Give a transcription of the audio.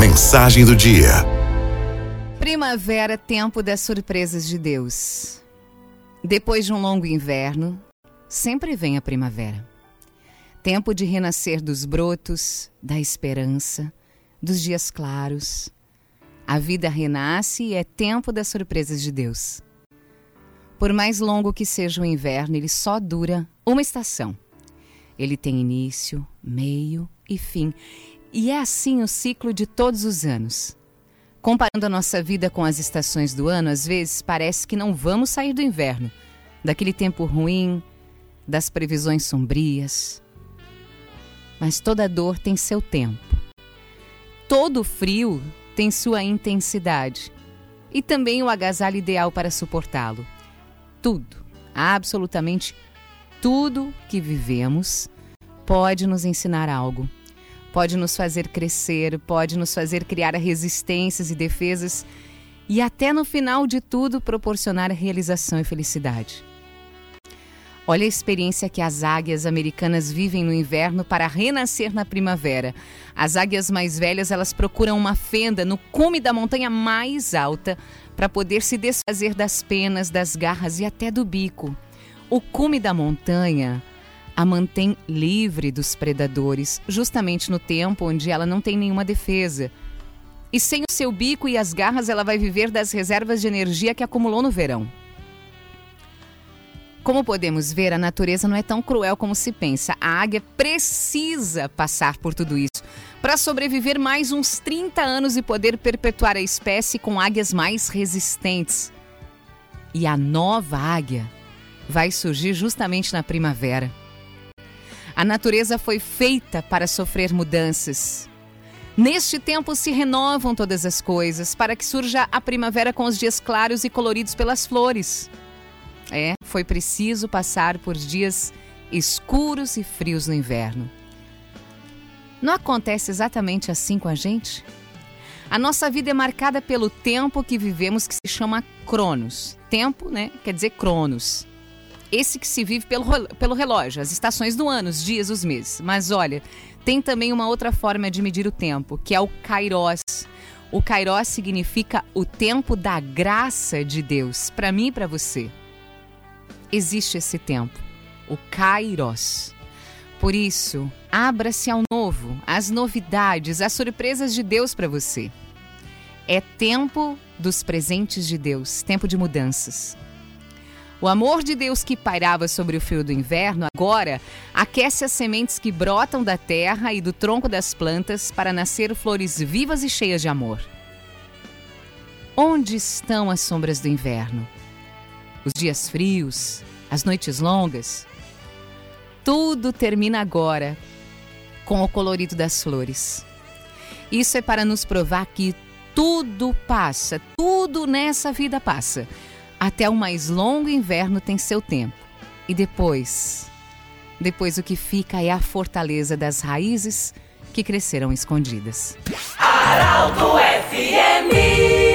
Mensagem do dia. Primavera, tempo das surpresas de Deus. Depois de um longo inverno, sempre vem a primavera. Tempo de renascer dos brotos, da esperança, dos dias claros. A vida renasce e é tempo das surpresas de Deus. Por mais longo que seja o inverno, ele só dura uma estação. Ele tem início, meio e fim. E é assim o ciclo de todos os anos. Comparando a nossa vida com as estações do ano, às vezes parece que não vamos sair do inverno, daquele tempo ruim, das previsões sombrias. Mas toda dor tem seu tempo. Todo frio tem sua intensidade e também o agasalho ideal para suportá-lo. Tudo, absolutamente tudo que vivemos pode nos ensinar algo. Pode nos fazer crescer, pode nos fazer criar resistências e defesas e até no final de tudo proporcionar realização e felicidade. Olha a experiência que as águias americanas vivem no inverno para renascer na primavera. As águias mais velhas, elas procuram uma fenda no cume da montanha mais alta para poder se desfazer das penas, das garras e até do bico. O cume da montanha a mantém livre dos predadores, justamente no tempo onde ela não tem nenhuma defesa. E sem o seu bico e as garras, ela vai viver das reservas de energia que acumulou no verão. Como podemos ver, a natureza não é tão cruel como se pensa. A águia precisa passar por tudo isso para sobreviver mais uns 30 anos e poder perpetuar a espécie com águias mais resistentes. E a nova águia vai surgir justamente na primavera. A natureza foi feita para sofrer mudanças. Neste tempo se renovam todas as coisas, para que surja a primavera com os dias claros e coloridos pelas flores. É, foi preciso passar por dias escuros e frios no inverno. Não acontece exatamente assim com a gente? A nossa vida é marcada pelo tempo que vivemos, que se chama Cronos. Tempo, né? Quer dizer Cronos. Esse que se vive pelo, pelo relógio, as estações do ano, os dias, os meses. Mas olha, tem também uma outra forma de medir o tempo, que é o Kairos. O Kairos significa o tempo da graça de Deus, para mim e para você. Existe esse tempo, o Kairos. Por isso, abra-se ao novo, às novidades, às surpresas de Deus para você. É tempo dos presentes de Deus, tempo de mudanças. O amor de Deus que pairava sobre o frio do inverno agora aquece as sementes que brotam da terra e do tronco das plantas para nascer flores vivas e cheias de amor. Onde estão as sombras do inverno? Os dias frios, as noites longas? Tudo termina agora com o colorido das flores. Isso é para nos provar que tudo passa, tudo nessa vida passa até o mais longo inverno tem seu tempo. E depois? Depois o que fica é a fortaleza das raízes que cresceram escondidas. Araldo FMI